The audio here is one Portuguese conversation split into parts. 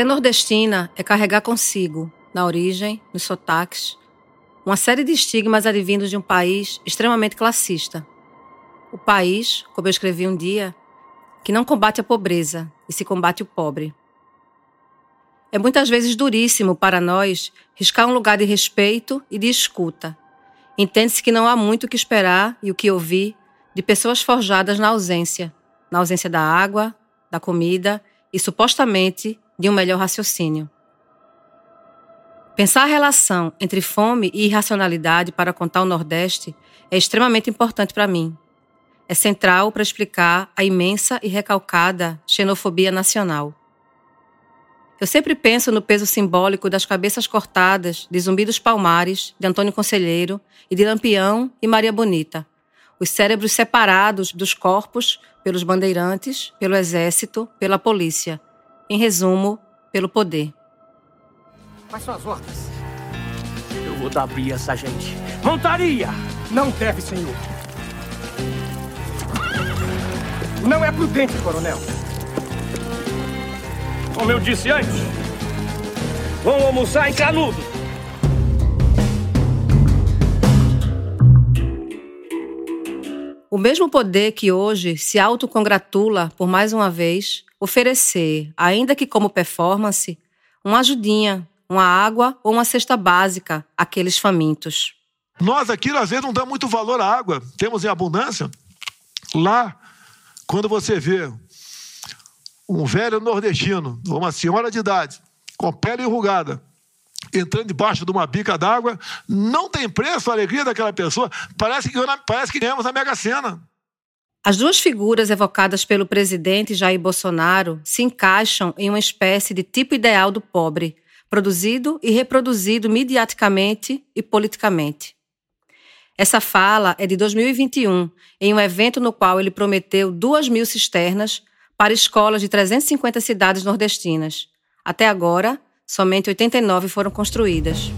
Ser nordestina é carregar consigo, na origem, nos sotaques, uma série de estigmas advindos de um país extremamente classista. O país, como eu escrevi um dia, que não combate a pobreza e se combate o pobre. É muitas vezes duríssimo para nós riscar um lugar de respeito e de escuta. Entende-se que não há muito o que esperar e o que ouvir de pessoas forjadas na ausência, na ausência da água, da comida e supostamente de um melhor raciocínio. Pensar a relação entre fome e irracionalidade para contar o Nordeste é extremamente importante para mim. É central para explicar a imensa e recalcada xenofobia nacional. Eu sempre penso no peso simbólico das cabeças cortadas de Zumbi dos Palmares, de Antônio Conselheiro e de Lampião e Maria Bonita. Os cérebros separados dos corpos pelos bandeirantes, pelo exército, pela polícia. Em resumo, pelo poder. Quais são as ordens? Eu vou dar bria essa gente. Montaria! Não deve, senhor. Não é prudente, coronel. Como eu disse antes, vamos almoçar em Canudo. O mesmo poder que hoje se autocongratula por mais uma vez oferecer, ainda que como performance, uma ajudinha, uma água ou uma cesta básica àqueles famintos. Nós aqui, às vezes, não damos muito valor à água. Temos em abundância. Lá, quando você vê um velho nordestino, uma senhora de idade, com pele enrugada, entrando debaixo de uma bica d'água, não tem preço a alegria daquela pessoa. Parece que, parece que ganhamos a Mega Sena. As duas figuras evocadas pelo presidente Jair Bolsonaro se encaixam em uma espécie de tipo ideal do pobre, produzido e reproduzido mediaticamente e politicamente. Essa fala é de 2021, em um evento no qual ele prometeu duas mil cisternas para escolas de 350 cidades nordestinas. Até agora, somente 89 foram construídas.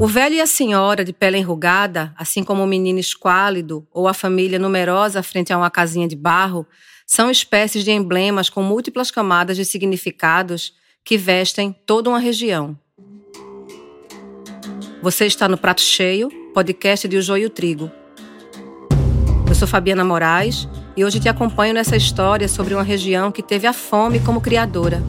O velho e a senhora de pele enrugada, assim como o menino esquálido ou a família numerosa frente a uma casinha de barro, são espécies de emblemas com múltiplas camadas de significados que vestem toda uma região. Você está no Prato Cheio, podcast de O Joio e o Trigo. Eu sou Fabiana Moraes e hoje te acompanho nessa história sobre uma região que teve a fome como criadora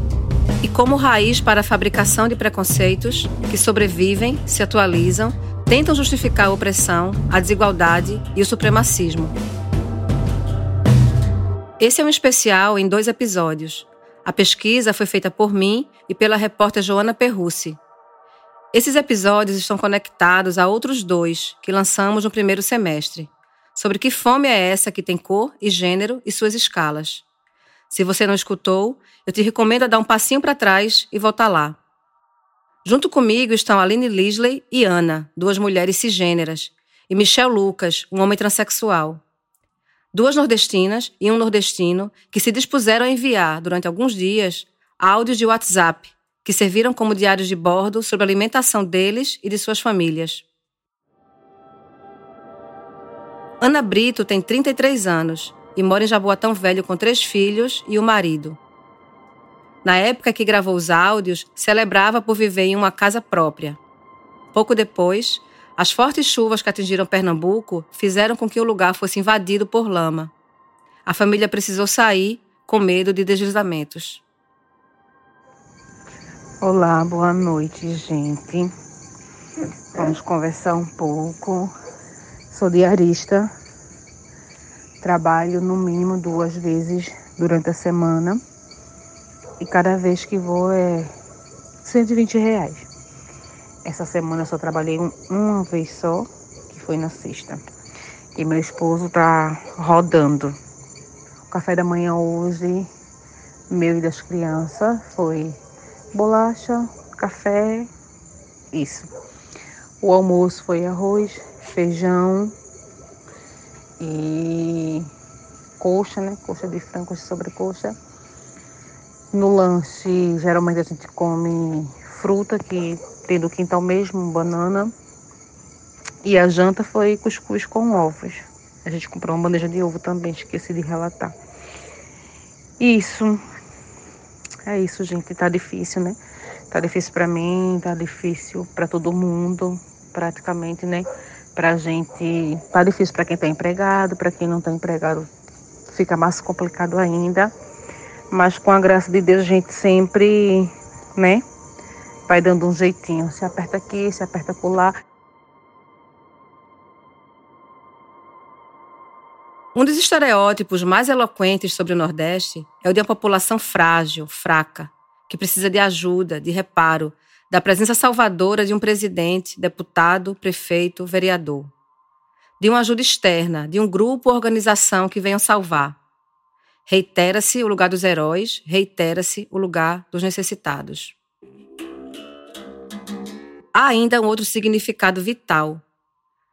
e como raiz para a fabricação de preconceitos que sobrevivem, se atualizam, tentam justificar a opressão, a desigualdade e o supremacismo. Esse é um especial em dois episódios. A pesquisa foi feita por mim e pela repórter Joana Perrucci. Esses episódios estão conectados a outros dois que lançamos no primeiro semestre sobre que fome é essa que tem cor e gênero e suas escalas. Se você não escutou, eu te recomendo a dar um passinho para trás e voltar lá. Junto comigo estão Aline Lisley e Ana, duas mulheres cisgêneras, e Michel Lucas, um homem transexual. Duas nordestinas e um nordestino que se dispuseram a enviar, durante alguns dias, áudios de WhatsApp que serviram como diários de bordo sobre a alimentação deles e de suas famílias. Ana Brito tem 33 anos e mora em Jaboatão Velho com três filhos e o marido. Na época que gravou os áudios, celebrava por viver em uma casa própria. Pouco depois, as fortes chuvas que atingiram Pernambuco fizeram com que o lugar fosse invadido por lama. A família precisou sair com medo de deslizamentos. Olá, boa noite, gente. Vamos conversar um pouco Sou diarista, trabalho no mínimo duas vezes durante a semana e cada vez que vou é 120 reais. Essa semana eu só trabalhei uma vez só, que foi na sexta. E meu esposo tá rodando. O café da manhã hoje, meu e das crianças, foi bolacha, café, isso. O almoço foi arroz, feijão e coxa, né? Coxa de frango, coxa de sobrecoxa. No lanche, geralmente a gente come fruta que tem do quintal mesmo, banana. E a janta foi cuscuz com ovos. A gente comprou uma bandeja de ovo também, esqueci de relatar. Isso. É isso, gente. Tá difícil, né? Tá difícil para mim, tá difícil para todo mundo, praticamente, né? Pra gente, tá difícil para quem tá empregado, para quem não tá empregado, fica mais complicado ainda. Mas com a graça de Deus, a gente sempre, né? Vai dando um jeitinho. Se aperta aqui, se aperta por lá. Um dos estereótipos mais eloquentes sobre o Nordeste é o de uma população frágil, fraca, que precisa de ajuda, de reparo, da presença salvadora de um presidente, deputado, prefeito, vereador. De uma ajuda externa, de um grupo ou organização que venham salvar. Reitera-se o lugar dos heróis, reitera-se o lugar dos necessitados. Há ainda um outro significado vital.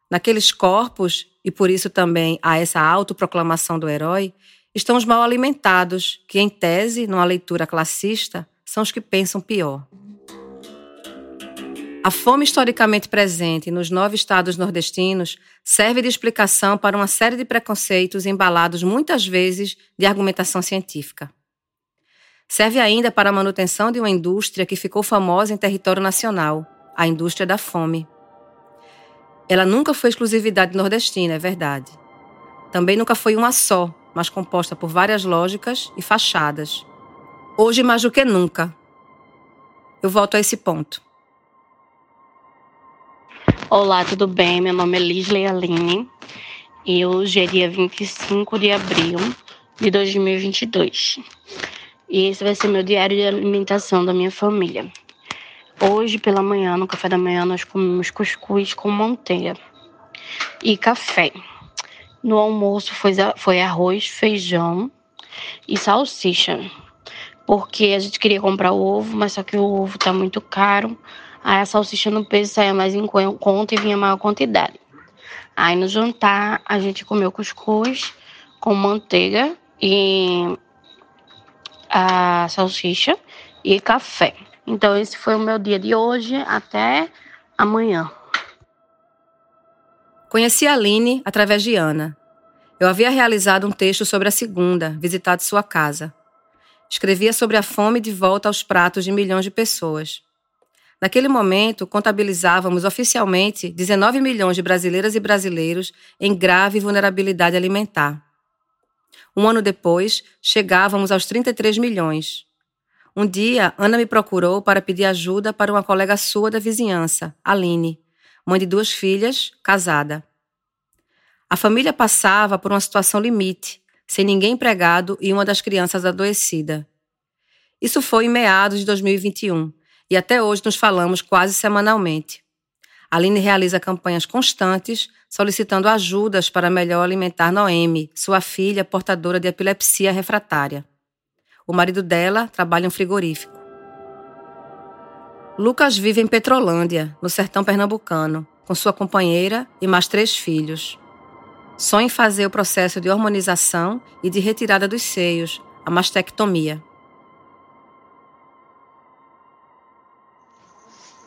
Naqueles corpos e por isso também há essa autoproclamação do herói, estão os mal alimentados, que, em tese, numa leitura classista, são os que pensam pior. A fome historicamente presente nos nove estados nordestinos serve de explicação para uma série de preconceitos embalados muitas vezes de argumentação científica. Serve ainda para a manutenção de uma indústria que ficou famosa em território nacional, a indústria da fome. Ela nunca foi exclusividade nordestina, é verdade. Também nunca foi uma só, mas composta por várias lógicas e fachadas. Hoje mais do que nunca. Eu volto a esse ponto. Olá, tudo bem? Meu nome é Lisley Aline e hoje é dia 25 de abril de 2022. E esse vai ser meu diário de alimentação da minha família. Hoje pela manhã, no café da manhã, nós comemos cuscuz com manteiga e café. No almoço foi, foi arroz, feijão e salsicha. Porque a gente queria comprar o ovo, mas só que o ovo tá muito caro. Aí a salsicha no peso saía mais em conta e vinha maior quantidade. Aí no jantar a gente comeu cuscuz com manteiga e a salsicha e café. Então, esse foi o meu dia de hoje. Até amanhã. Conheci a Aline através de Ana. Eu havia realizado um texto sobre a segunda, visitado sua casa. Escrevia sobre a fome de volta aos pratos de milhões de pessoas. Naquele momento, contabilizávamos oficialmente 19 milhões de brasileiras e brasileiros em grave vulnerabilidade alimentar. Um ano depois, chegávamos aos 33 milhões. Um dia, Ana me procurou para pedir ajuda para uma colega sua da vizinhança, Aline, mãe de duas filhas, casada. A família passava por uma situação limite, sem ninguém empregado e uma das crianças adoecida. Isso foi em meados de 2021 e até hoje nos falamos quase semanalmente. Aline realiza campanhas constantes solicitando ajudas para melhor alimentar Noemi, sua filha portadora de epilepsia refratária. O marido dela trabalha em um frigorífico. Lucas vive em Petrolândia, no sertão pernambucano, com sua companheira e mais três filhos. Sonha em fazer o processo de hormonização e de retirada dos seios, a mastectomia.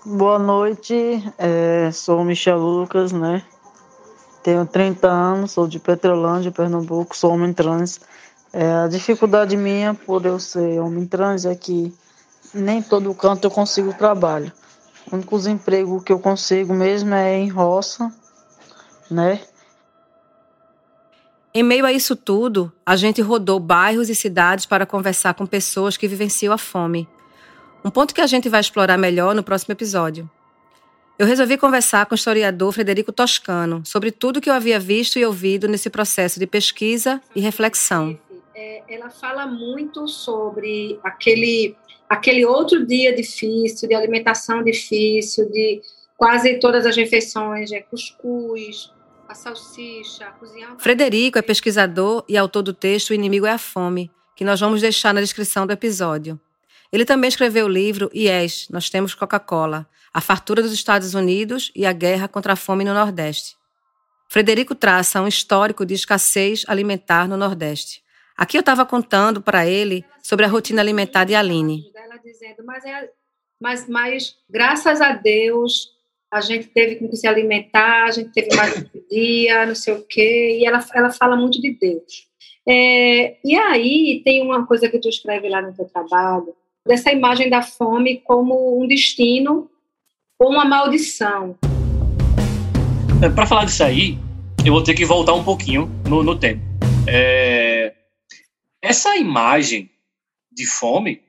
Boa noite, é, sou Michel Lucas, né? Tenho 30 anos, sou de Petrolândia, Pernambuco, sou homem trans. É, a dificuldade minha por eu ser homem trans é que nem todo canto eu consigo trabalho. O único emprego que eu consigo mesmo é em roça, né? Em meio a isso tudo, a gente rodou bairros e cidades para conversar com pessoas que vivenciam a fome. Um ponto que a gente vai explorar melhor no próximo episódio. Eu resolvi conversar com o historiador Frederico Toscano sobre tudo que eu havia visto e ouvido nesse processo de pesquisa e reflexão é, ela fala muito sobre aquele, aquele outro dia difícil, de alimentação difícil, de quase todas as refeições, é cuscuz, a salsicha, cozinhar. Frederico é pesquisador e autor do texto O Inimigo é a Fome, que nós vamos deixar na descrição do episódio. Ele também escreveu o livro Yes, Nós Temos Coca-Cola, a fartura dos Estados Unidos e a guerra contra a fome no Nordeste. Frederico traça um histórico de escassez alimentar no Nordeste. Aqui eu estava contando para ele sobre a rotina alimentar de Aline. Ela dizendo, mas, é, mas, mas graças a Deus a gente teve que se alimentar, a gente teve mais um dia, não sei o quê, e ela, ela fala muito de Deus. É, e aí tem uma coisa que tu escreve lá no teu trabalho, dessa imagem da fome como um destino ou uma maldição. É, Para falar disso aí, eu vou ter que voltar um pouquinho no, no tempo. É, essa imagem de fome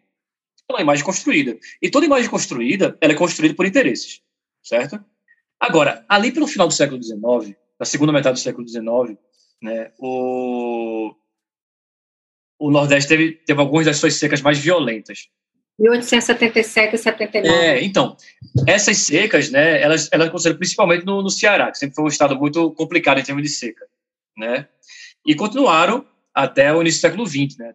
é uma imagem construída. E toda imagem construída, ela é construída por interesses, certo? Agora, ali pelo final do século XIX, na segunda metade do século XIX, né, o, o Nordeste teve, teve algumas das suas secas mais violentas. 1877 e 79. É, então, essas secas, né, elas, elas aconteceram principalmente no, no Ceará, que sempre foi um estado muito complicado em termos de seca, né, e continuaram até o início do século XX, né.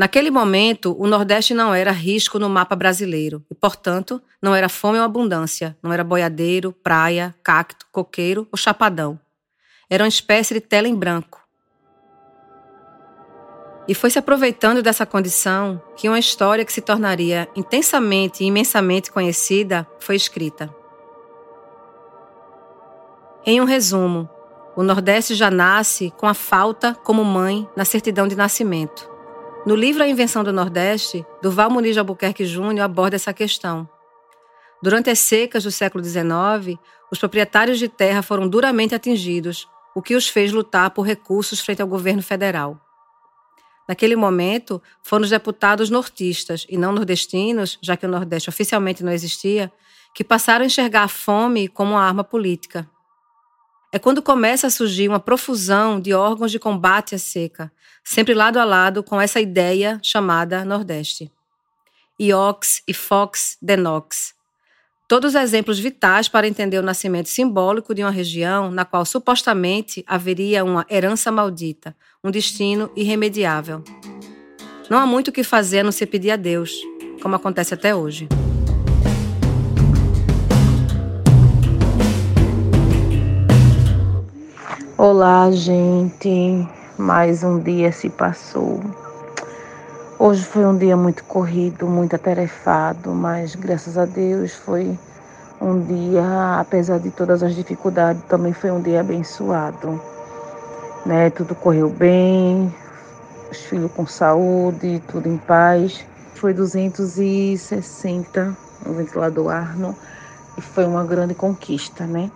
Naquele momento, o Nordeste não era risco no mapa brasileiro e, portanto, não era fome ou abundância, não era boiadeiro, praia, cacto, coqueiro ou chapadão. Era uma espécie de tela em branco. E foi se aproveitando dessa condição que uma história que se tornaria intensamente e imensamente conhecida foi escrita. Em um resumo, o Nordeste já nasce com a falta como mãe na certidão de nascimento. No livro A Invenção do Nordeste, Duval Muniz de Albuquerque Júnior aborda essa questão. Durante as secas do século XIX, os proprietários de terra foram duramente atingidos, o que os fez lutar por recursos frente ao governo federal. Naquele momento, foram os deputados nortistas e não nordestinos, já que o Nordeste oficialmente não existia, que passaram a enxergar a fome como uma arma política. É quando começa a surgir uma profusão de órgãos de combate à seca, sempre lado a lado com essa ideia chamada Nordeste. IOX e Fox Denox. Todos exemplos vitais para entender o nascimento simbólico de uma região na qual supostamente haveria uma herança maldita, um destino irremediável. Não há muito o que fazer a não ser pedir a Deus, como acontece até hoje. Olá, gente. Mais um dia se passou. Hoje foi um dia muito corrido, muito atarefado, mas graças a Deus foi um dia, apesar de todas as dificuldades, também foi um dia abençoado. Né? Tudo correu bem, os filhos com saúde, tudo em paz. Foi 260 o ventilador Arno e foi uma grande conquista, né?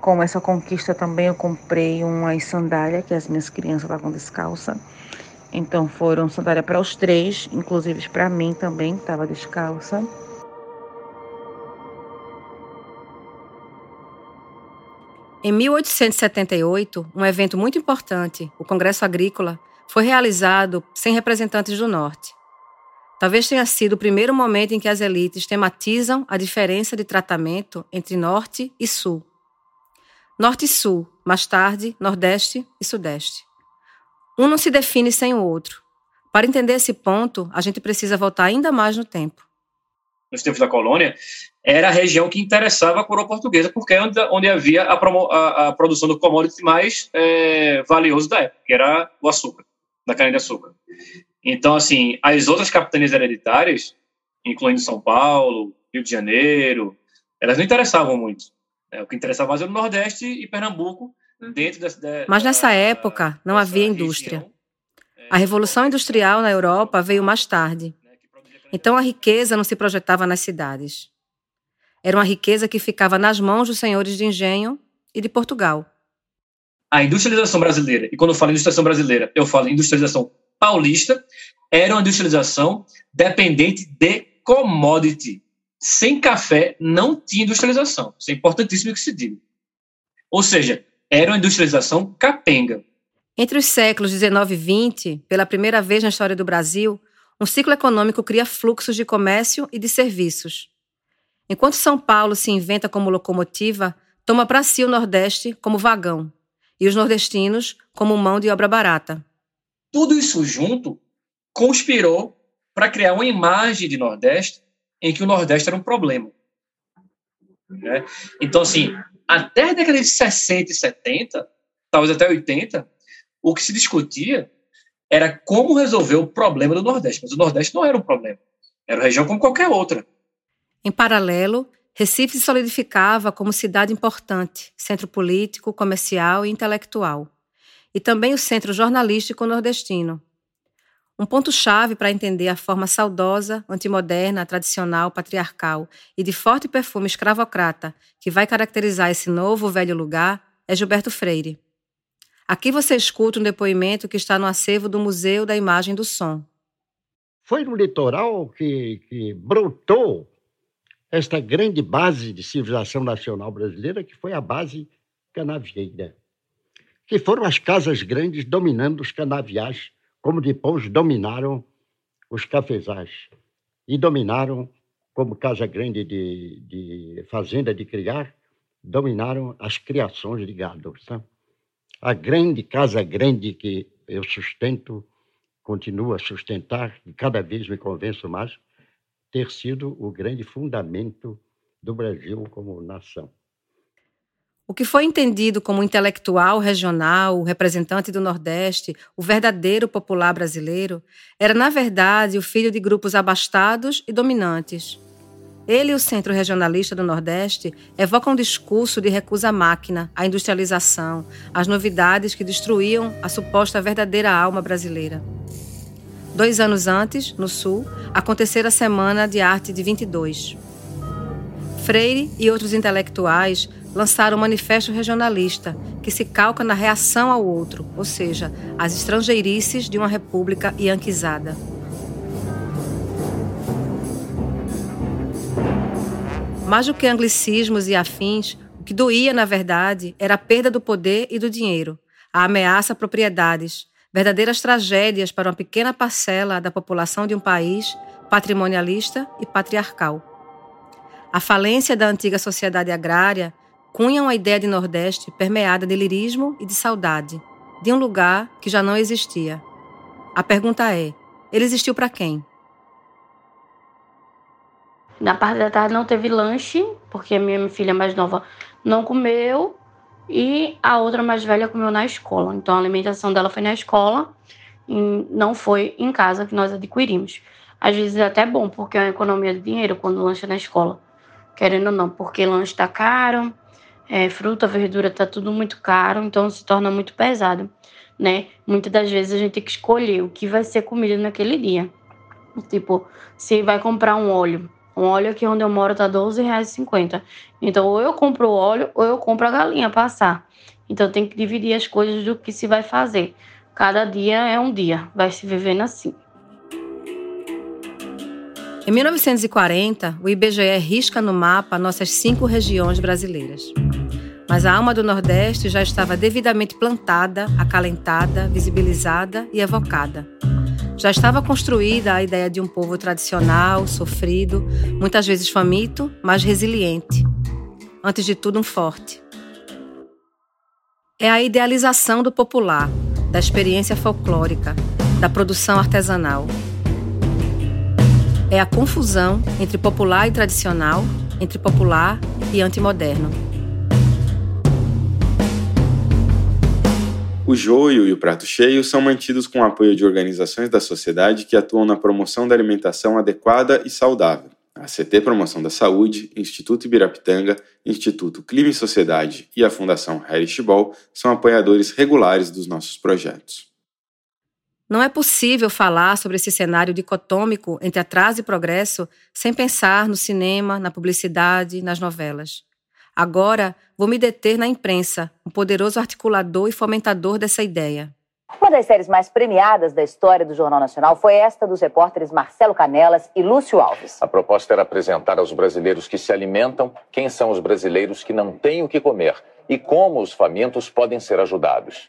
Com essa conquista também eu comprei umas sandálias que as minhas crianças estavam descalças. Então foram sandálias para os três, inclusive para mim também, que estava descalça. Em 1878, um evento muito importante, o Congresso Agrícola, foi realizado sem representantes do Norte. Talvez tenha sido o primeiro momento em que as elites tematizam a diferença de tratamento entre Norte e Sul. Norte e Sul, mais tarde, Nordeste e Sudeste. Um não se define sem o outro. Para entender esse ponto, a gente precisa voltar ainda mais no tempo. Nos tempos da colônia, era a região que interessava a coroa portuguesa, porque é onde, havia a, promo, a, a, produção do commodity mais é, valioso da época, que era o açúcar, da cana-de-açúcar. Então, assim, as outras capitanias hereditárias, incluindo São Paulo, Rio de Janeiro, elas não interessavam muito. Né? O que interessava mais era o Nordeste e Pernambuco. Mas nessa época não havia indústria. A Revolução Industrial na Europa veio mais tarde. Então a riqueza não se projetava nas cidades. Era uma riqueza que ficava nas mãos dos senhores de engenho e de Portugal. A industrialização brasileira, e quando eu falo industrialização brasileira, eu falo industrialização paulista, era uma industrialização dependente de commodity. Sem café não tinha industrialização. Isso é importantíssimo que se diga. Ou seja, era uma industrialização capenga. Entre os séculos 19 e 20, pela primeira vez na história do Brasil, um ciclo econômico cria fluxos de comércio e de serviços. Enquanto São Paulo se inventa como locomotiva, toma para si o Nordeste como vagão e os nordestinos como mão de obra barata. Tudo isso junto conspirou para criar uma imagem de Nordeste em que o Nordeste era um problema. Né? Então, assim, até a década de 60 e 70, talvez até 80, o que se discutia era como resolver o problema do Nordeste. Mas o Nordeste não era um problema. Era uma região como qualquer outra. Em paralelo, Recife se solidificava como cidade importante, centro político, comercial e intelectual. e também o Centro Jornalístico Nordestino. Um ponto-chave para entender a forma saudosa, antimoderna, tradicional, patriarcal e de forte perfume escravocrata que vai caracterizar esse novo velho lugar é Gilberto Freire. Aqui você escuta um depoimento que está no acervo do Museu da Imagem do Som. Foi no litoral que, que brotou esta grande base de civilização nacional brasileira, que foi a base canavieira, que foram as casas grandes dominando os canaviais, como depois dominaram os cafezais e dominaram, como casa grande de, de fazenda de criar, dominaram as criações de gado. Sabe? A grande casa grande que eu sustento, continuo a sustentar, e cada vez me convenço mais, ter sido o grande fundamento do Brasil como nação. O que foi entendido como intelectual regional, representante do Nordeste, o verdadeiro popular brasileiro, era, na verdade, o filho de grupos abastados e dominantes. Ele e o Centro Regionalista do Nordeste evocam um discurso de recusa à máquina, à industrialização, às novidades que destruíam a suposta verdadeira alma brasileira. Dois anos antes, no Sul, acontecera a Semana de Arte de 22. Freire e outros intelectuais lançaram um manifesto regionalista que se calca na reação ao outro, ou seja, às estrangeirices de uma república ianquizada. Mais do que anglicismos e afins, o que doía, na verdade, era a perda do poder e do dinheiro, a ameaça a propriedades, verdadeiras tragédias para uma pequena parcela da população de um país patrimonialista e patriarcal. A falência da antiga sociedade agrária cunha uma ideia de Nordeste permeada de lirismo e de saudade, de um lugar que já não existia. A pergunta é: ele existiu para quem? Na parte da tarde não teve lanche, porque a minha filha mais nova não comeu e a outra mais velha comeu na escola. Então a alimentação dela foi na escola e não foi em casa que nós adquirimos. Às vezes é até bom, porque é uma economia de dinheiro quando lancha na escola. Querendo ou não, porque lanche está caro, é, fruta, verdura tá tudo muito caro, então se torna muito pesado, né? Muitas das vezes a gente tem que escolher o que vai ser comida naquele dia. Tipo, se vai comprar um óleo. Um óleo aqui onde eu moro tá R$12,50. Então, ou eu compro o óleo ou eu compro a galinha para assar. Então, tem que dividir as coisas do que se vai fazer. Cada dia é um dia, vai se vivendo assim. Em 1940, o IBGE risca no mapa nossas cinco regiões brasileiras. Mas a alma do Nordeste já estava devidamente plantada, acalentada, visibilizada e evocada. Já estava construída a ideia de um povo tradicional, sofrido, muitas vezes faminto, mas resiliente. Antes de tudo, um forte. É a idealização do popular, da experiência folclórica, da produção artesanal. É a confusão entre popular e tradicional, entre popular e antimoderno. O joio e o prato cheio são mantidos com o apoio de organizações da sociedade que atuam na promoção da alimentação adequada e saudável. A CT Promoção da Saúde, Instituto Ibirapitanga, Instituto Clima e Sociedade e a Fundação Herish Ball são apoiadores regulares dos nossos projetos. Não é possível falar sobre esse cenário dicotômico entre atraso e progresso sem pensar no cinema, na publicidade, nas novelas. Agora, vou me deter na imprensa, um poderoso articulador e fomentador dessa ideia. Uma das séries mais premiadas da história do Jornal Nacional foi esta dos repórteres Marcelo Canelas e Lúcio Alves. A proposta era apresentar aos brasileiros que se alimentam quem são os brasileiros que não têm o que comer e como os famintos podem ser ajudados.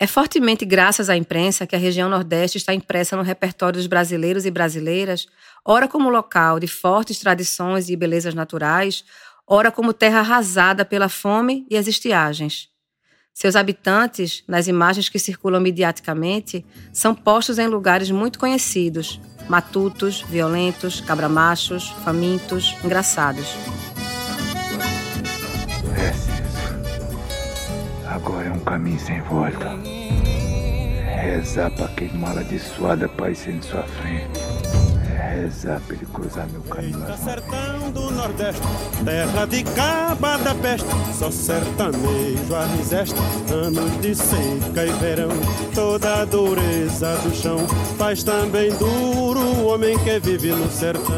É fortemente graças à imprensa que a região Nordeste está impressa no repertório dos brasileiros e brasileiras, ora como local de fortes tradições e belezas naturais, ora como terra arrasada pela fome e as estiagens. Seus habitantes, nas imagens que circulam mediaticamente, são postos em lugares muito conhecidos: matutos, violentos, cabramachos, famintos, engraçados. Agora é um caminho sem volta. Rezar para aquele amaldiçoado aparecer em sua frente. Rezar pra ele cruzar meu caminho. Eita, sertão do Nordeste, terra de caba da peste, só sertanejo arriseste, anos de seca e verão, toda a dureza do chão faz também duro o homem que vive no sertão.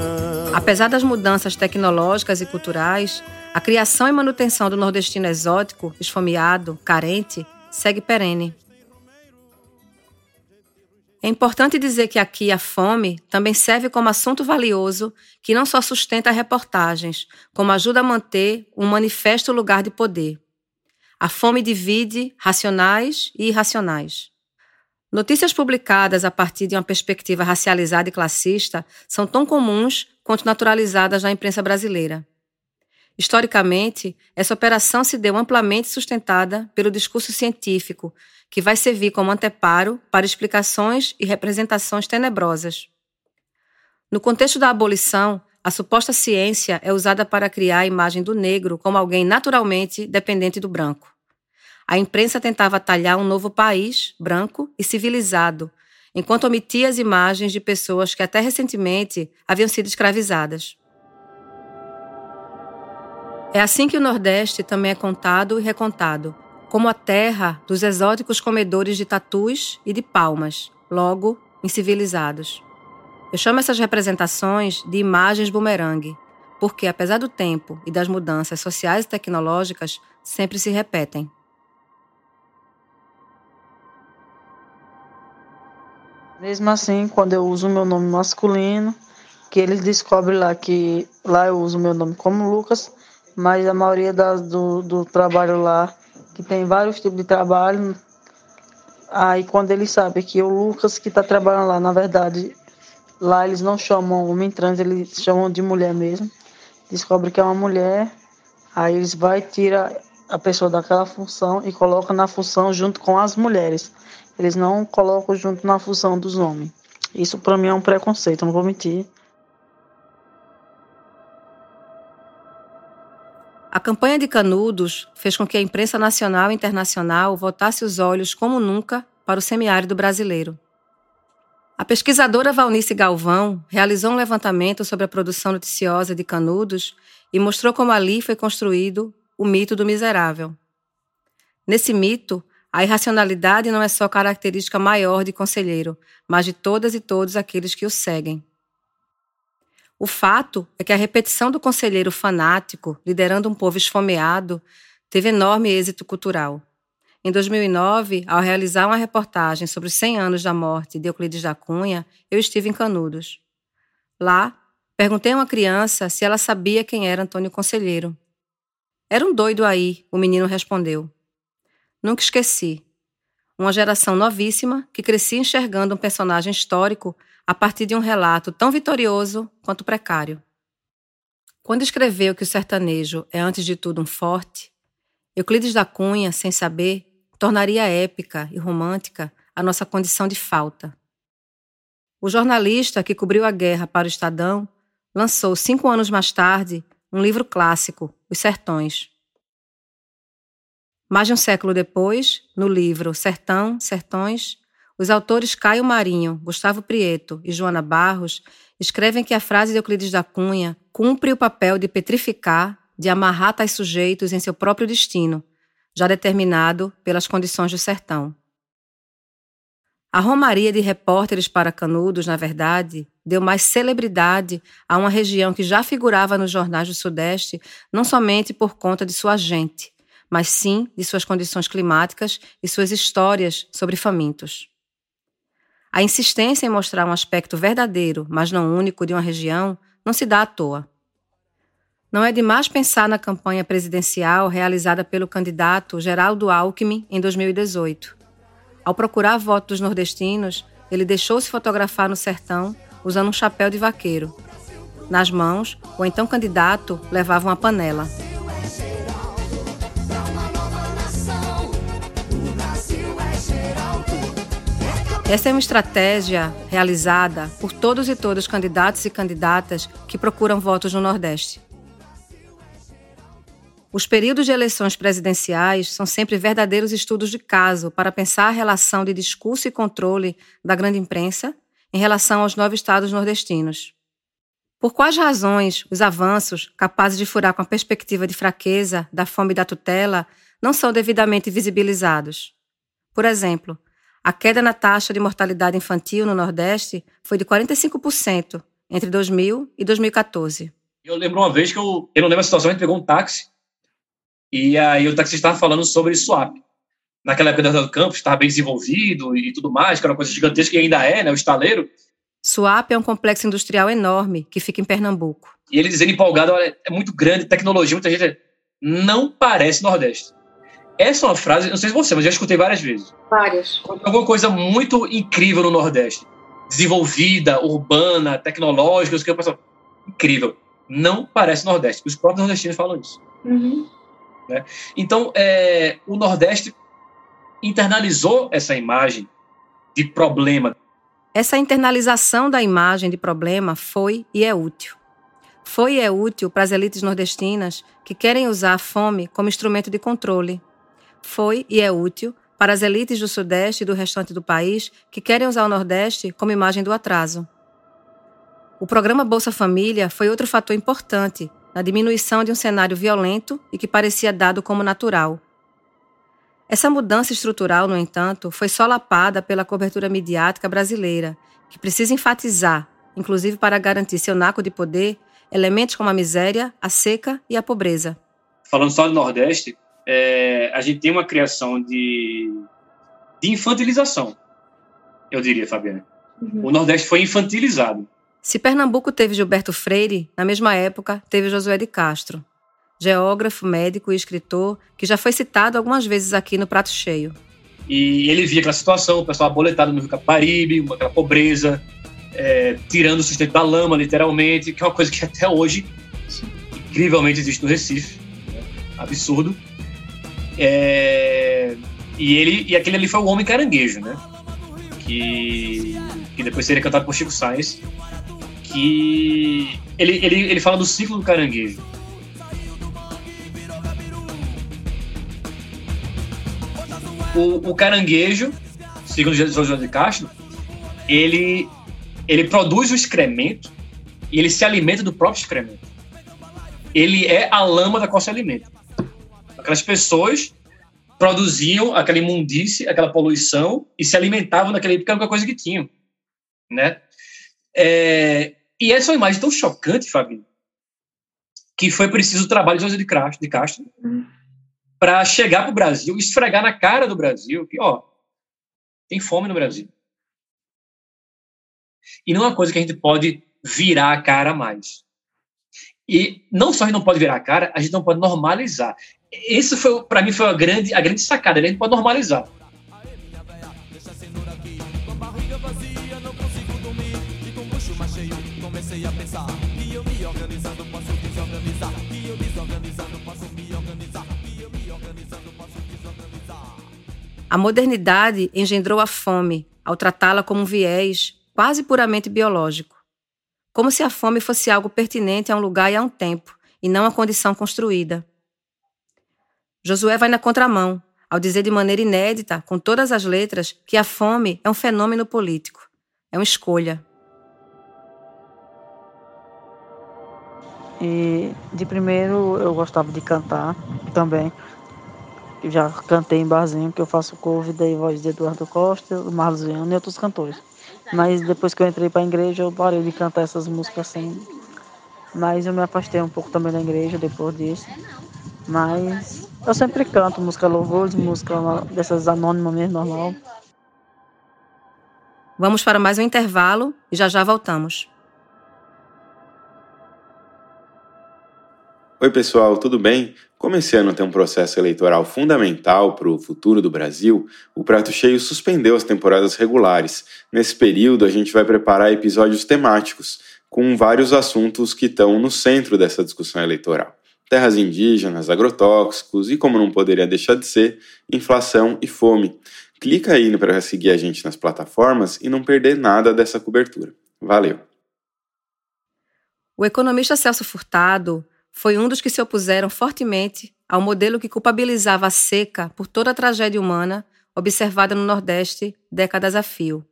Apesar das mudanças tecnológicas e culturais, a criação e manutenção do nordestino exótico, esfomeado, carente, segue perene. É importante dizer que aqui a fome também serve como assunto valioso que não só sustenta reportagens, como ajuda a manter um manifesto lugar de poder. A fome divide racionais e irracionais. Notícias publicadas a partir de uma perspectiva racializada e classista são tão comuns quanto naturalizadas na imprensa brasileira. Historicamente, essa operação se deu amplamente sustentada pelo discurso científico, que vai servir como anteparo para explicações e representações tenebrosas. No contexto da abolição, a suposta ciência é usada para criar a imagem do negro como alguém naturalmente dependente do branco. A imprensa tentava talhar um novo país, branco e civilizado, enquanto omitia as imagens de pessoas que até recentemente haviam sido escravizadas. É assim que o Nordeste também é contado e recontado, como a terra dos exóticos comedores de tatus e de palmas, logo incivilizados. Eu chamo essas representações de imagens bumerangue, porque, apesar do tempo e das mudanças sociais e tecnológicas, sempre se repetem. Mesmo assim, quando eu uso o meu nome masculino, que eles descobrem lá que lá eu uso o meu nome como Lucas, mas a maioria das, do, do trabalho lá, que tem vários tipos de trabalho, aí quando eles sabem que o Lucas que está trabalhando lá, na verdade, lá eles não chamam homem trans, eles chamam de mulher mesmo, descobre que é uma mulher, aí eles vai tirar a pessoa daquela função e coloca na função junto com as mulheres. Eles não colocam junto na função dos homens. Isso para mim é um preconceito, não vou mentir. Campanha de Canudos fez com que a imprensa nacional e internacional voltasse os olhos como nunca para o semiárido brasileiro. A pesquisadora Valnice Galvão realizou um levantamento sobre a produção noticiosa de Canudos e mostrou como ali foi construído o mito do miserável. Nesse mito, a irracionalidade não é só característica maior de conselheiro, mas de todas e todos aqueles que o seguem. O fato é que a repetição do conselheiro fanático, liderando um povo esfomeado, teve enorme êxito cultural. Em 2009, ao realizar uma reportagem sobre os 100 anos da morte de Euclides da Cunha, eu estive em Canudos. Lá, perguntei a uma criança se ela sabia quem era Antônio Conselheiro. Era um doido aí, o menino respondeu. Nunca esqueci. Uma geração novíssima que crescia enxergando um personagem histórico a partir de um relato tão vitorioso quanto precário. Quando escreveu que o sertanejo é antes de tudo um forte, Euclides da Cunha, sem saber, tornaria épica e romântica a nossa condição de falta. O jornalista que cobriu a guerra para o Estadão lançou, cinco anos mais tarde, um livro clássico, Os Sertões. Mais de um século depois, no livro Sertão, Sertões, os autores Caio Marinho, Gustavo Prieto e Joana Barros escrevem que a frase de Euclides da Cunha cumpre o papel de petrificar, de amarrar tais sujeitos em seu próprio destino, já determinado pelas condições do sertão. A romaria de repórteres para Canudos, na verdade, deu mais celebridade a uma região que já figurava nos jornais do Sudeste, não somente por conta de sua gente, mas sim de suas condições climáticas e suas histórias sobre famintos. A insistência em mostrar um aspecto verdadeiro, mas não único, de uma região não se dá à toa. Não é demais pensar na campanha presidencial realizada pelo candidato Geraldo Alckmin em 2018. Ao procurar votos dos nordestinos, ele deixou-se fotografar no sertão usando um chapéu de vaqueiro. Nas mãos, o então candidato levava uma panela. Essa é uma estratégia realizada por todos e todas candidatos e candidatas que procuram votos no Nordeste. Os períodos de eleições presidenciais são sempre verdadeiros estudos de caso para pensar a relação de discurso e controle da grande imprensa em relação aos nove estados nordestinos. Por quais razões os avanços, capazes de furar com a perspectiva de fraqueza, da fome e da tutela, não são devidamente visibilizados? Por exemplo, a queda na taxa de mortalidade infantil no Nordeste foi de 45% entre 2000 e 2014. Eu lembro uma vez que eu, eu não lembro a situação, a gente pegou um táxi e aí o taxista estava falando sobre swap. Naquela época do campus estava bem desenvolvido e tudo mais, que era uma coisa gigantesca e ainda é, né, o estaleiro. Suape é um complexo industrial enorme que fica em Pernambuco. E ele dizendo empolgado, olha, é muito grande, tecnologia, muita gente não parece Nordeste. Essa é uma frase, não sei se você, mas já escutei várias vezes. Várias. Alguma coisa muito incrível no Nordeste. Desenvolvida, urbana, tecnológica, que eu penso, incrível. Não parece Nordeste. Os próprios nordestinos falam isso. Uhum. Né? Então, é, o Nordeste internalizou essa imagem de problema. Essa internalização da imagem de problema foi e é útil. Foi e é útil para as elites nordestinas que querem usar a fome como instrumento de controle. Foi e é útil para as elites do Sudeste e do restante do país que querem usar o Nordeste como imagem do atraso. O programa Bolsa Família foi outro fator importante na diminuição de um cenário violento e que parecia dado como natural. Essa mudança estrutural, no entanto, foi solapada pela cobertura midiática brasileira, que precisa enfatizar, inclusive para garantir seu naco de poder, elementos como a miséria, a seca e a pobreza. Falando só do Nordeste, é, a gente tem uma criação de, de infantilização, eu diria, Fabiana. Uhum. O Nordeste foi infantilizado. Se Pernambuco teve Gilberto Freire, na mesma época teve Josué de Castro geógrafo, médico e escritor, que já foi citado algumas vezes aqui no Prato Cheio. E ele via aquela situação, o pessoal aboletado no Rio Caparibe, aquela pobreza, é, tirando o sustento da lama, literalmente, que é uma coisa que até hoje, incrivelmente, existe no Recife. Absurdo. É, e ele e aquele ali foi o Homem Caranguejo, né? Que, que depois seria cantado por Chico Sainz. Que ele, ele, ele fala do ciclo do caranguejo o, o caranguejo, segundo José de Castro, ele, ele produz o excremento e ele se alimenta do próprio excremento. Ele é a lama da qual se alimenta. Aquelas pessoas produziam aquela imundície, aquela poluição e se alimentavam daquele porque era a única coisa que tinham, né? É, e essa é uma imagem tão chocante, Fabinho, que foi preciso o trabalho de José de Castro, de Castro uhum para chegar para o Brasil, esfregar na cara do Brasil que, ó, tem fome no Brasil. E não é uma coisa que a gente pode virar a cara mais. E não só a gente não pode virar a cara, a gente não pode normalizar. Isso foi, para mim, foi a grande, a grande sacada. A gente pode normalizar. A modernidade engendrou a fome ao tratá-la como um viés quase puramente biológico. Como se a fome fosse algo pertinente a um lugar e a um tempo, e não a condição construída. Josué vai na contramão, ao dizer de maneira inédita, com todas as letras, que a fome é um fenômeno político, é uma escolha. E de primeiro eu gostava de cantar também. Eu já cantei em barzinho, que eu faço cover da voz de Eduardo Costa, Marlos Viana e outros cantores. Mas depois que eu entrei para a igreja, eu parei de cantar essas músicas assim. Mas eu me afastei um pouco também da igreja depois disso. Mas eu sempre canto música louvor, música dessas anônimas mesmo, normal. Vamos para mais um intervalo e já já voltamos. Oi, pessoal, tudo bem? Como esse ano tem um processo eleitoral fundamental para o futuro do Brasil, o Prato Cheio suspendeu as temporadas regulares. Nesse período, a gente vai preparar episódios temáticos, com vários assuntos que estão no centro dessa discussão eleitoral. Terras indígenas, agrotóxicos e, como não poderia deixar de ser, inflação e fome. Clica aí para seguir a gente nas plataformas e não perder nada dessa cobertura. Valeu! O economista Celso Furtado foi um dos que se opuseram fortemente ao modelo que culpabilizava a seca por toda a tragédia humana observada no Nordeste décadas a fio.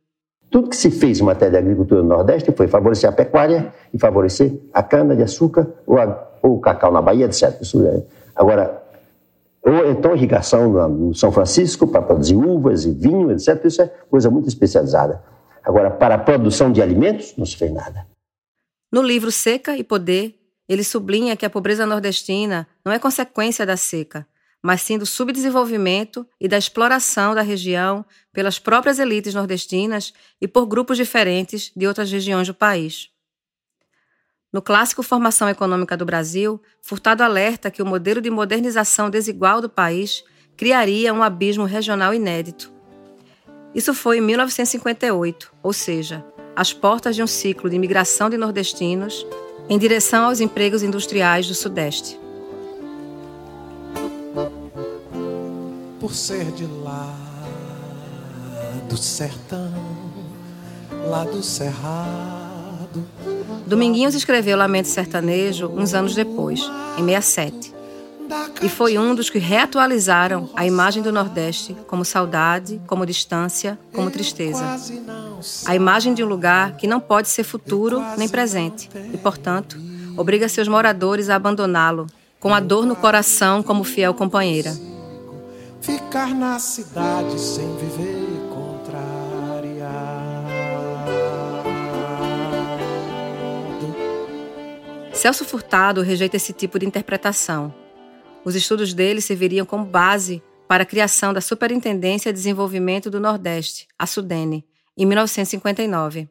Tudo que se fez em matéria de agricultura no Nordeste foi favorecer a pecuária e favorecer a cana-de-açúcar ou, ou, cacau na Bahia, etc. Isso é. Agora, ou então irrigação no São Francisco para produzir uvas e vinho, etc. Isso é coisa muito especializada. Agora, para a produção de alimentos, não se fez nada. No livro Seca e Poder, ele sublinha que a pobreza nordestina não é consequência da seca, mas sim do subdesenvolvimento e da exploração da região pelas próprias elites nordestinas e por grupos diferentes de outras regiões do país. No clássico Formação Econômica do Brasil, Furtado alerta que o modelo de modernização desigual do país criaria um abismo regional inédito. Isso foi em 1958, ou seja, às portas de um ciclo de imigração de nordestinos em direção aos empregos industriais do Sudeste. Por ser de lá do sertão, lá do cerrado. Dominguinhos escreveu Lamento Sertanejo uns anos depois, em 67. E foi um dos que reatualizaram a imagem do Nordeste como saudade, como distância, como tristeza. A imagem de um lugar que não pode ser futuro nem presente e, portanto, obriga seus moradores a abandoná-lo, com a dor no coração como fiel companheira. Ficar na cidade sem viver Celso Furtado rejeita esse tipo de interpretação. Os estudos dele serviriam como base para a criação da Superintendência de Desenvolvimento do Nordeste, a SUDENE, em 1959.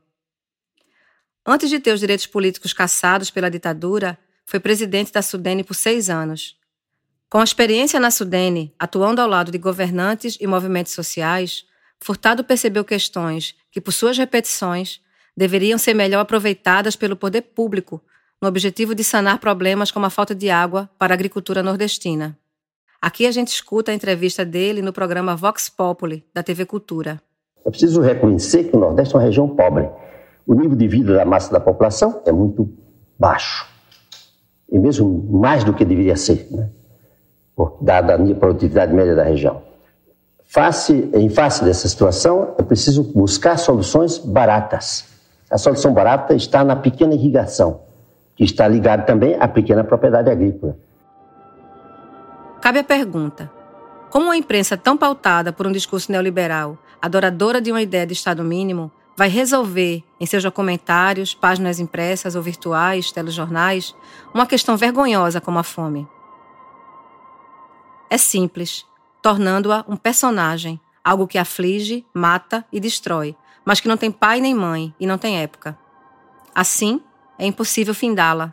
Antes de ter os direitos políticos cassados pela ditadura, foi presidente da SUDENE por seis anos. Com experiência na SUDENE, atuando ao lado de governantes e movimentos sociais, Furtado percebeu questões que, por suas repetições, deveriam ser melhor aproveitadas pelo poder público no objetivo de sanar problemas como a falta de água para a agricultura nordestina. Aqui a gente escuta a entrevista dele no programa Vox Populi, da TV Cultura. É preciso reconhecer que o Nordeste é uma região pobre. O nível de vida da massa da população é muito baixo. E mesmo mais do que deveria ser, né? dada a produtividade média da região. Face, em face dessa situação, é preciso buscar soluções baratas. A solução barata está na pequena irrigação, que está ligado também à pequena propriedade agrícola. Cabe a pergunta: como uma imprensa tão pautada por um discurso neoliberal, adoradora de uma ideia de Estado mínimo, vai resolver, em seus documentários, páginas impressas ou virtuais, telejornais, uma questão vergonhosa como a fome? É simples, tornando-a um personagem, algo que aflige, mata e destrói, mas que não tem pai nem mãe e não tem época. Assim, é impossível findá-la.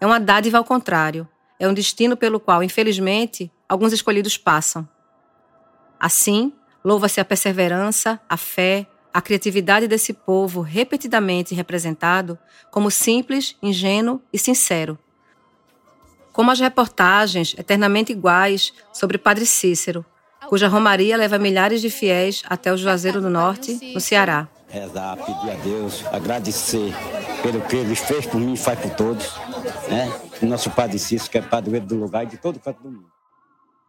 É uma dádiva ao contrário, é um destino pelo qual, infelizmente, alguns escolhidos passam. Assim, louva-se a perseverança, a fé, a criatividade desse povo repetidamente representado como simples, ingênuo e sincero. Como as reportagens eternamente iguais sobre Padre Cícero, cuja romaria leva milhares de fiéis até o Juazeiro do Norte, no Ceará rezar, pedir a Deus, agradecer pelo que ele fez por mim faz por todos. Né? O nosso Padre Cícero, que é padroeiro do lugar e de todo canto do mundo.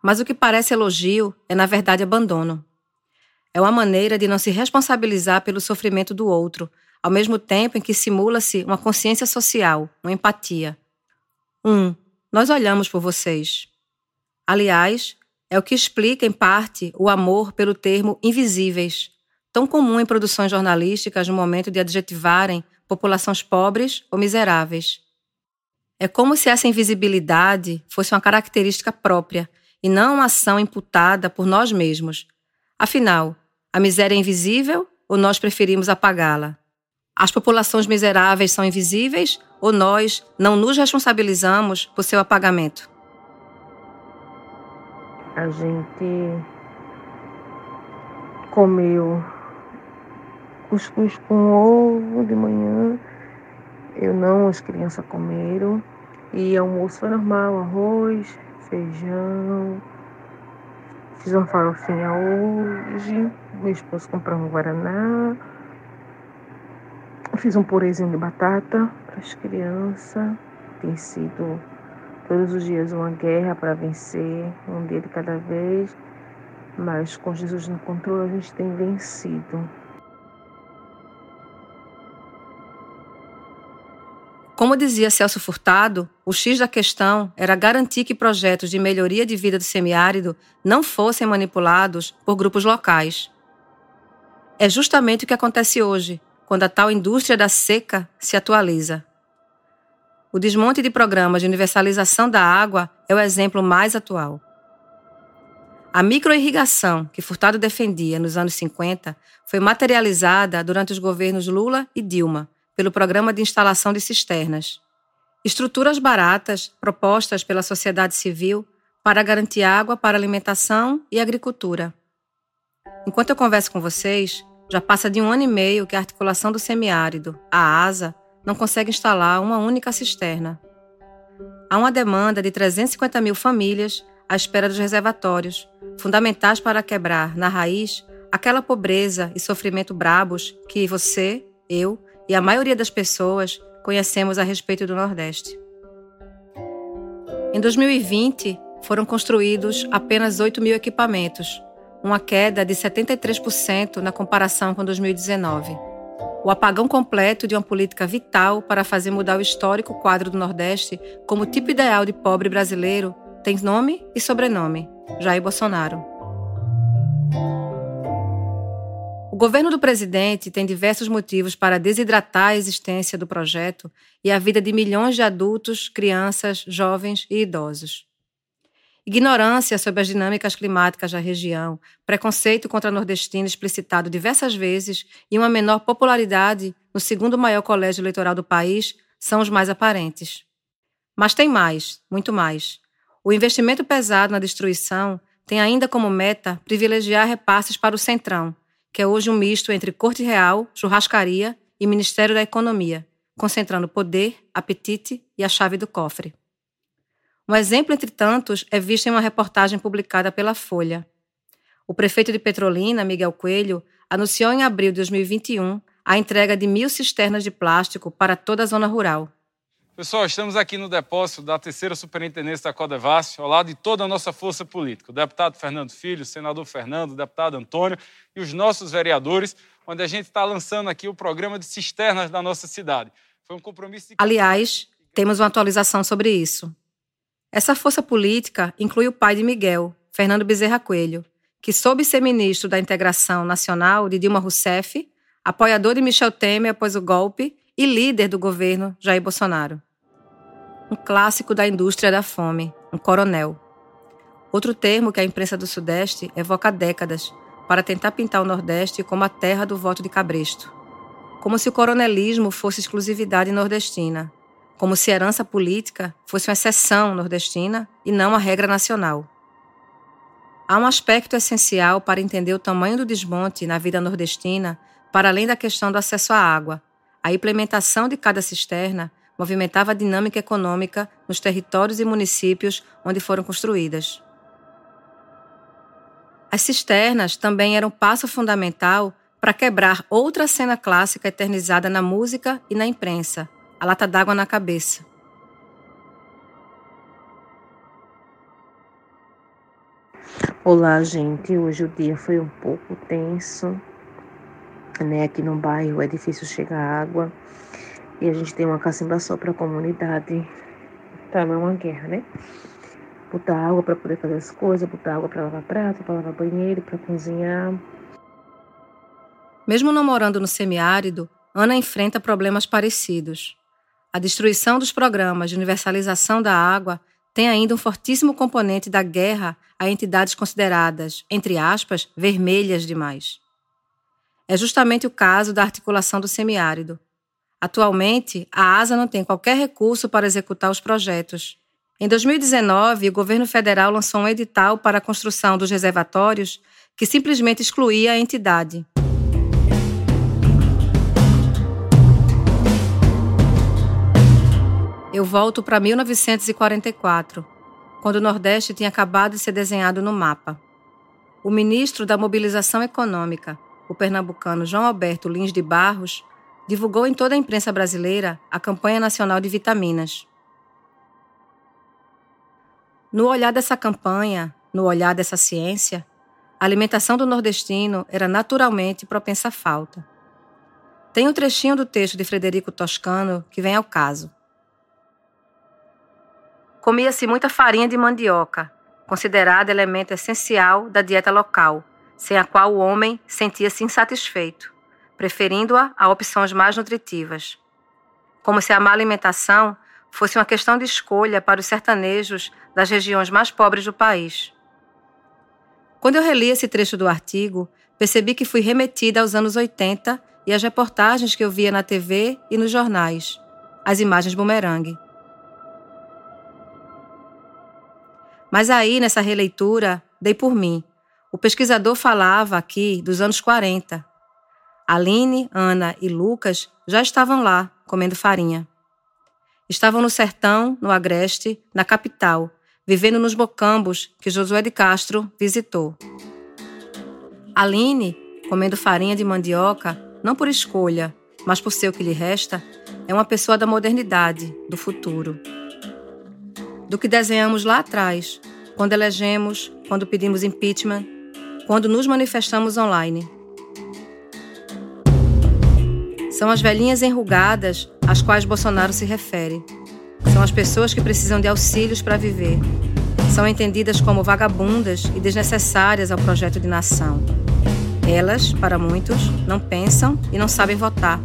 Mas o que parece elogio é, na verdade, abandono. É uma maneira de não se responsabilizar pelo sofrimento do outro, ao mesmo tempo em que simula-se uma consciência social, uma empatia. Um, nós olhamos por vocês. Aliás, é o que explica, em parte, o amor pelo termo invisíveis, tão comum em produções jornalísticas no momento de adjetivarem populações pobres ou miseráveis. É como se essa invisibilidade fosse uma característica própria e não uma ação imputada por nós mesmos. Afinal, a miséria é invisível ou nós preferimos apagá-la? As populações miseráveis são invisíveis ou nós não nos responsabilizamos por seu apagamento? A gente comeu cuscuz com ovo de manhã. Eu não, as crianças comeram. E almoço foi normal, arroz, feijão. Fiz uma farofinha hoje. Meu esposo comprou um guaraná. Fiz um purezinho de batata para as crianças. Tem sido todos os dias uma guerra para vencer, um dia de cada vez. Mas com Jesus no controle a gente tem vencido. Como dizia Celso Furtado, o X da questão era garantir que projetos de melhoria de vida do semiárido não fossem manipulados por grupos locais. É justamente o que acontece hoje, quando a tal indústria da seca se atualiza. O desmonte de programas de universalização da água é o exemplo mais atual. A microirrigação que Furtado defendia nos anos 50 foi materializada durante os governos Lula e Dilma pelo Programa de Instalação de Cisternas. Estruturas baratas propostas pela sociedade civil para garantir água para alimentação e agricultura. Enquanto eu converso com vocês, já passa de um ano e meio que a articulação do semiárido, a ASA, não consegue instalar uma única cisterna. Há uma demanda de 350 mil famílias à espera dos reservatórios, fundamentais para quebrar, na raiz, aquela pobreza e sofrimento brabos que você, eu e a maioria das pessoas conhecemos a respeito do Nordeste. Em 2020, foram construídos apenas 8 mil equipamentos, uma queda de 73% na comparação com 2019. O apagão completo de uma política vital para fazer mudar o histórico quadro do Nordeste como tipo ideal de pobre brasileiro tem nome e sobrenome: Jair Bolsonaro. O governo do presidente tem diversos motivos para desidratar a existência do projeto e a vida de milhões de adultos, crianças, jovens e idosos. Ignorância sobre as dinâmicas climáticas da região, preconceito contra nordestino explicitado diversas vezes e uma menor popularidade no segundo maior colégio eleitoral do país são os mais aparentes. Mas tem mais, muito mais. O investimento pesado na destruição tem ainda como meta privilegiar repasses para o Centrão, que é hoje um misto entre Corte Real, Churrascaria e Ministério da Economia, concentrando poder, apetite e a chave do cofre. Um exemplo entre tantos é visto em uma reportagem publicada pela Folha. O prefeito de Petrolina, Miguel Coelho, anunciou em abril de 2021 a entrega de mil cisternas de plástico para toda a zona rural. Pessoal, estamos aqui no depósito da terceira superintendência da Codevasf, ao lado de toda a nossa força política, o deputado Fernando Filho, o senador Fernando, o deputado Antônio e os nossos vereadores, onde a gente está lançando aqui o programa de cisternas da nossa cidade. Foi um compromisso de... Aliás, temos uma atualização sobre isso. Essa força política inclui o pai de Miguel, Fernando Bezerra Coelho, que soube ser ministro da Integração Nacional de Dilma Rousseff, apoiador de Michel Temer após o golpe e líder do governo Jair Bolsonaro. Um clássico da indústria da fome, um coronel. Outro termo que a imprensa do Sudeste evoca há décadas para tentar pintar o Nordeste como a terra do voto de cabresto. Como se o coronelismo fosse exclusividade nordestina, como se a herança política fosse uma exceção nordestina e não a regra nacional. Há um aspecto essencial para entender o tamanho do desmonte na vida nordestina, para além da questão do acesso à água, a implementação de cada cisterna movimentava a dinâmica econômica nos territórios e municípios onde foram construídas. As cisternas também eram passo fundamental para quebrar outra cena clássica eternizada na música e na imprensa, a lata d'água na cabeça. Olá, gente. Hoje o dia foi um pouco tenso né? Aqui no bairro é difícil chegar água e a gente tem uma cacimba só para a comunidade. Não é uma guerra, né? Botar água para poder fazer as coisas, botar água para lavar prato, para lavar banheiro, para cozinhar. Mesmo não morando no semiárido, Ana enfrenta problemas parecidos. A destruição dos programas de universalização da água tem ainda um fortíssimo componente da guerra a entidades consideradas, entre aspas, vermelhas demais. É justamente o caso da articulação do semiárido. Atualmente, a ASA não tem qualquer recurso para executar os projetos. Em 2019, o governo federal lançou um edital para a construção dos reservatórios que simplesmente excluía a entidade. Eu volto para 1944, quando o Nordeste tinha acabado de ser desenhado no mapa. O ministro da Mobilização Econômica, o pernambucano João Alberto Lins de Barros, divulgou em toda a imprensa brasileira a campanha nacional de vitaminas. No olhar dessa campanha, no olhar dessa ciência, a alimentação do nordestino era naturalmente propensa à falta. Tem um trechinho do texto de Frederico Toscano que vem ao caso. Comia-se muita farinha de mandioca, considerada elemento essencial da dieta local, sem a qual o homem sentia-se insatisfeito, preferindo-a a opções mais nutritivas. Como se a má alimentação fosse uma questão de escolha para os sertanejos das regiões mais pobres do país. Quando eu reli esse trecho do artigo, percebi que fui remetida aos anos 80 e às reportagens que eu via na TV e nos jornais, as imagens bumerangue. Mas aí, nessa releitura, dei por mim. O pesquisador falava aqui dos anos 40. Aline, Ana e Lucas já estavam lá, comendo farinha. Estavam no sertão, no agreste, na capital, vivendo nos bocambos que Josué de Castro visitou. Aline, comendo farinha de mandioca, não por escolha, mas por ser o que lhe resta, é uma pessoa da modernidade, do futuro. Do que desenhamos lá atrás, quando elegemos, quando pedimos impeachment, quando nos manifestamos online. São as velhinhas enrugadas às quais Bolsonaro se refere. São as pessoas que precisam de auxílios para viver. São entendidas como vagabundas e desnecessárias ao projeto de nação. Elas, para muitos, não pensam e não sabem votar.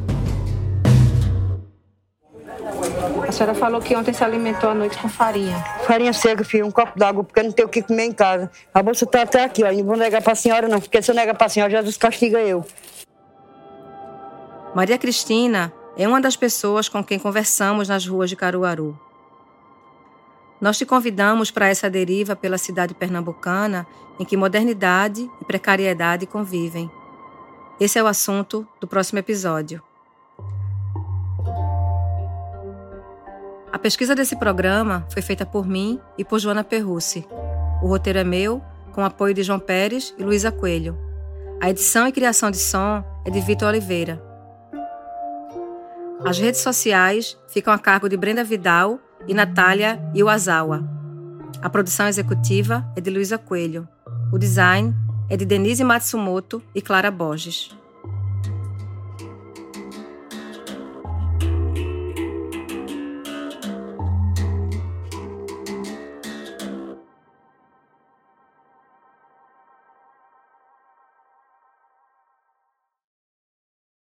A senhora falou que ontem se alimentou à noite com farinha. Farinha seca, filho, um copo d'água, porque eu não tenho o que comer em casa. A bolsa tá até aqui, ó. Não vou negar pra senhora, não, porque se eu negar pra senhora, Jesus castiga eu. Maria Cristina é uma das pessoas com quem conversamos nas ruas de Caruaru. Nós te convidamos para essa deriva pela cidade pernambucana em que modernidade e precariedade convivem. Esse é o assunto do próximo episódio. A pesquisa desse programa foi feita por mim e por Joana Perrucci. O roteiro é meu, com apoio de João Pérez e Luísa Coelho. A edição e criação de som é de Vitor Oliveira. As redes sociais ficam a cargo de Brenda Vidal e Natália Iwazawa. A produção executiva é de Luísa Coelho. O design é de Denise Matsumoto e Clara Borges.